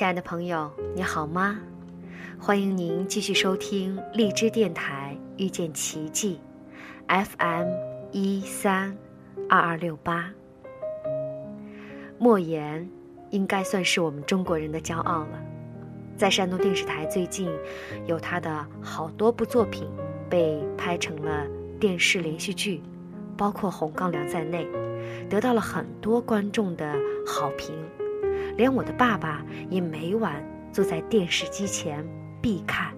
亲爱的朋友，你好吗？欢迎您继续收听荔枝电台遇见奇迹，FM 一三二二六八。莫言应该算是我们中国人的骄傲了，在山东电视台最近有他的好多部作品被拍成了电视连续剧，包括《红高粱》在内，得到了很多观众的好评，连我的爸爸也每晚坐在电视机前必看。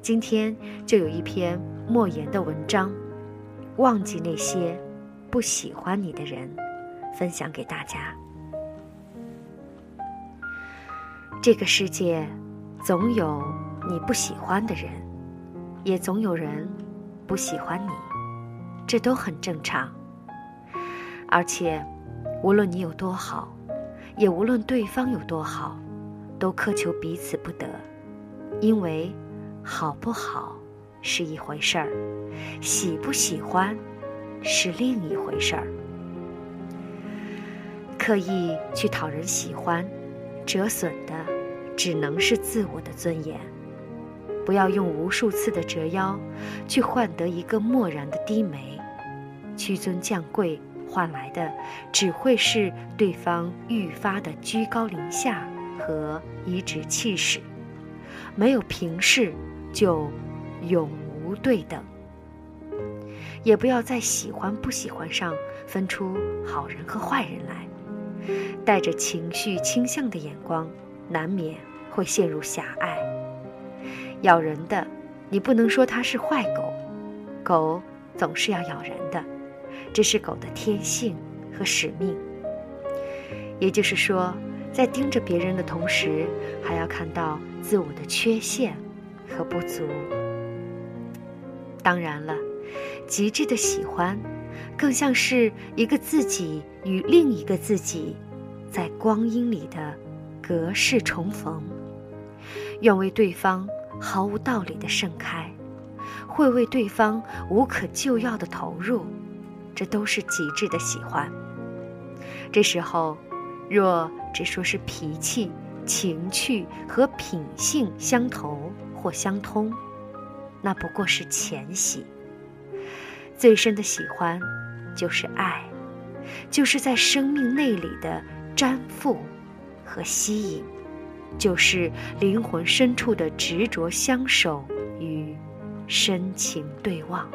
今天就有一篇莫言的文章，《忘记那些不喜欢你的人》。分享给大家。这个世界，总有你不喜欢的人，也总有人不喜欢你，这都很正常。而且，无论你有多好，也无论对方有多好，都苛求彼此不得，因为好不好是一回事儿，喜不喜欢是另一回事儿。刻意去讨人喜欢，折损的只能是自我的尊严。不要用无数次的折腰，去换得一个漠然的低眉。屈尊降贵换来的，只会是对方愈发的居高临下和颐指气使。没有平视，就永无对等。也不要在喜欢不喜欢上分出好人和坏人来。带着情绪倾向的眼光，难免会陷入狭隘。咬人的，你不能说它是坏狗，狗总是要咬人的，这是狗的天性和使命。也就是说，在盯着别人的同时，还要看到自我的缺陷和不足。当然了，极致的喜欢。更像是一个自己与另一个自己，在光阴里的隔世重逢，愿为对方毫无道理的盛开，会为对方无可救药的投入，这都是极致的喜欢。这时候，若只说是脾气、情趣和品性相投或相通，那不过是浅喜。最深的喜欢。就是爱，就是在生命内里的粘附和吸引，就是灵魂深处的执着相守与深情对望。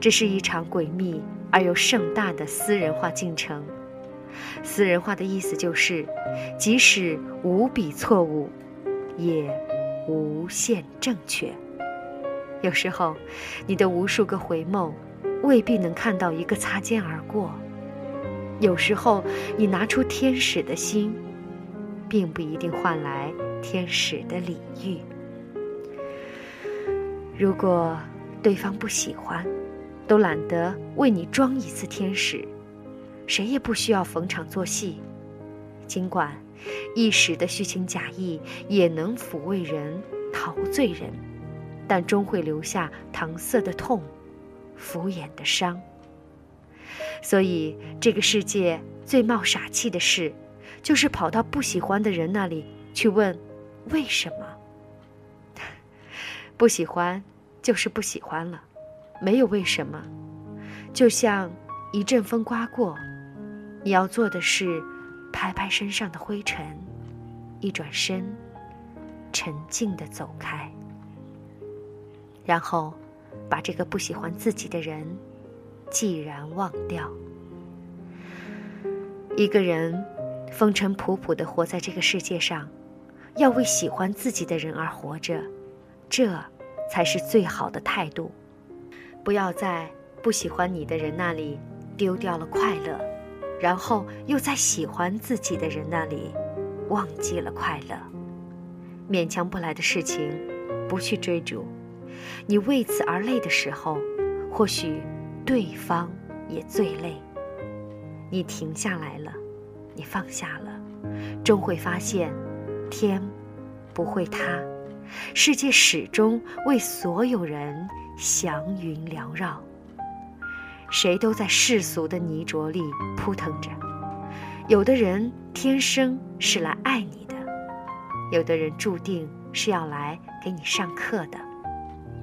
这是一场诡秘而又盛大的私人化进程。私人化的意思就是，即使无比错误，也无限正确。有时候，你的无数个回眸。未必能看到一个擦肩而过。有时候，你拿出天使的心，并不一定换来天使的礼遇。如果对方不喜欢，都懒得为你装一次天使，谁也不需要逢场作戏。尽管一时的虚情假意也能抚慰人、陶醉人，但终会留下搪塞的痛。敷衍的伤。所以，这个世界最冒傻气的事，就是跑到不喜欢的人那里去问为什么。不喜欢，就是不喜欢了，没有为什么。就像一阵风刮过，你要做的是拍拍身上的灰尘，一转身，沉静的走开，然后。把这个不喜欢自己的人，既然忘掉。一个人风尘仆仆的活在这个世界上，要为喜欢自己的人而活着，这才是最好的态度。不要在不喜欢你的人那里丢掉了快乐，然后又在喜欢自己的人那里忘记了快乐。勉强不来的事情，不去追逐。你为此而累的时候，或许对方也最累。你停下来了，你放下了，终会发现，天不会塌，世界始终为所有人祥云缭绕。谁都在世俗的泥浊里扑腾着，有的人天生是来爱你的，有的人注定是要来给你上课的。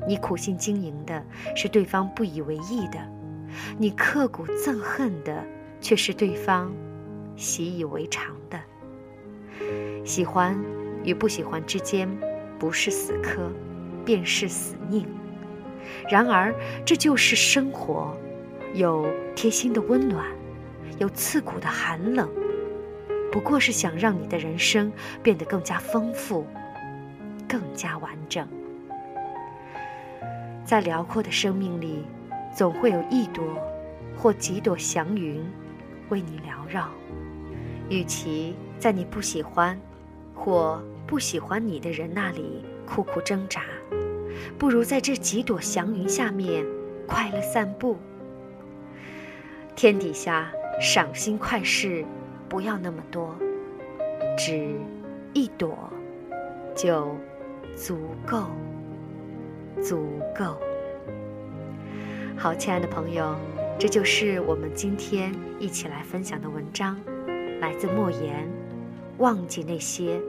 你苦心经营的是对方不以为意的，你刻骨憎恨的却是对方习以为常的。喜欢与不喜欢之间，不是死磕，便是死拧。然而，这就是生活，有贴心的温暖，有刺骨的寒冷，不过是想让你的人生变得更加丰富，更加完整。在辽阔的生命里，总会有一朵或几朵祥云为你缭绕。与其在你不喜欢或不喜欢你的人那里苦苦挣扎，不如在这几朵祥云下面快乐散步。天底下赏心快事不要那么多，只一朵就足够。足够。好，亲爱的朋友，这就是我们今天一起来分享的文章，来自莫言。忘记那些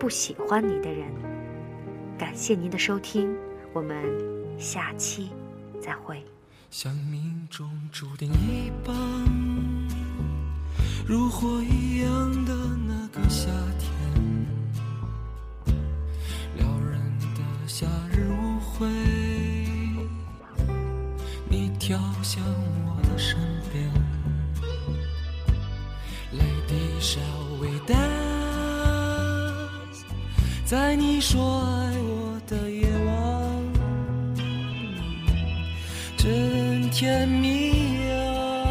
不喜欢你的人。感谢您的收听，我们下期再会。像命中注定一般，如火一样的那个夏天，撩人的夏日舞。会，你跳向我的身边泪滴下在你说爱我的夜晚，真甜蜜呀、啊！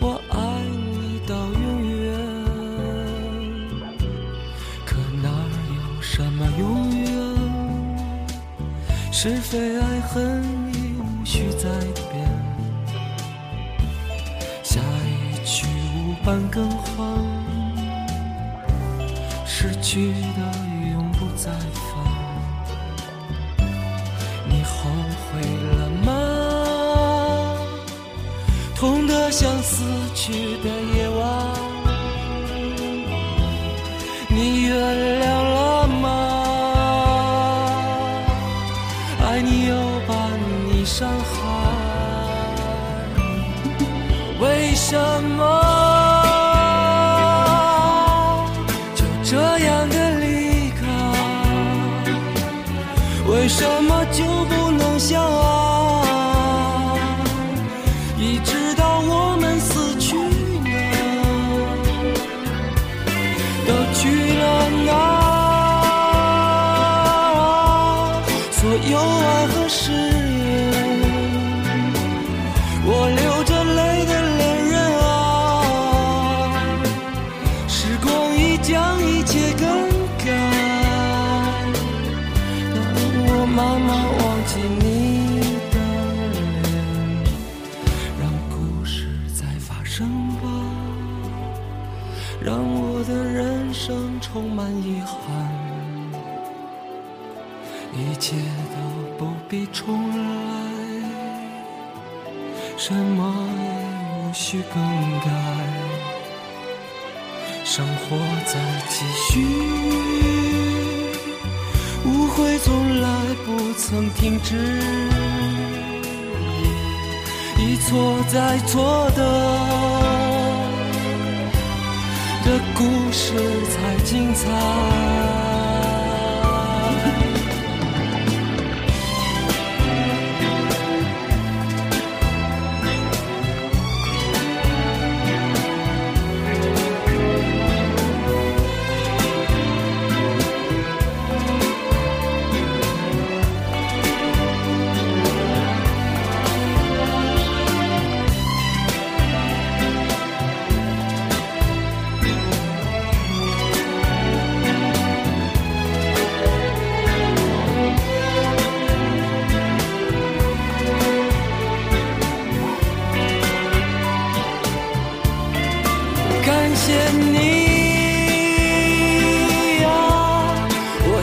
我爱你到永远，可哪有什么永远？是非爱恨已无需再辩，下一曲无伴更换。失去的永不再返。你后悔了吗？痛得像死去的夜晚，你原谅了吗？爱你又把你。伤害，为什么爱去更改，生活在继续，误会从来不曾停止，一错再错的。的故事才精彩。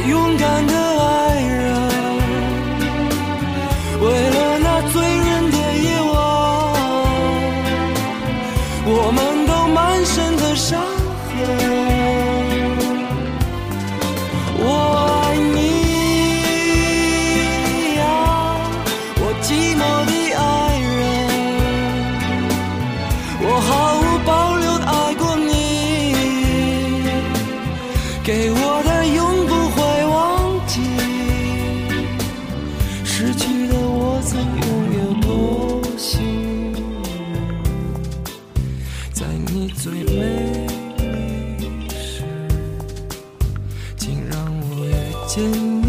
勇敢的见，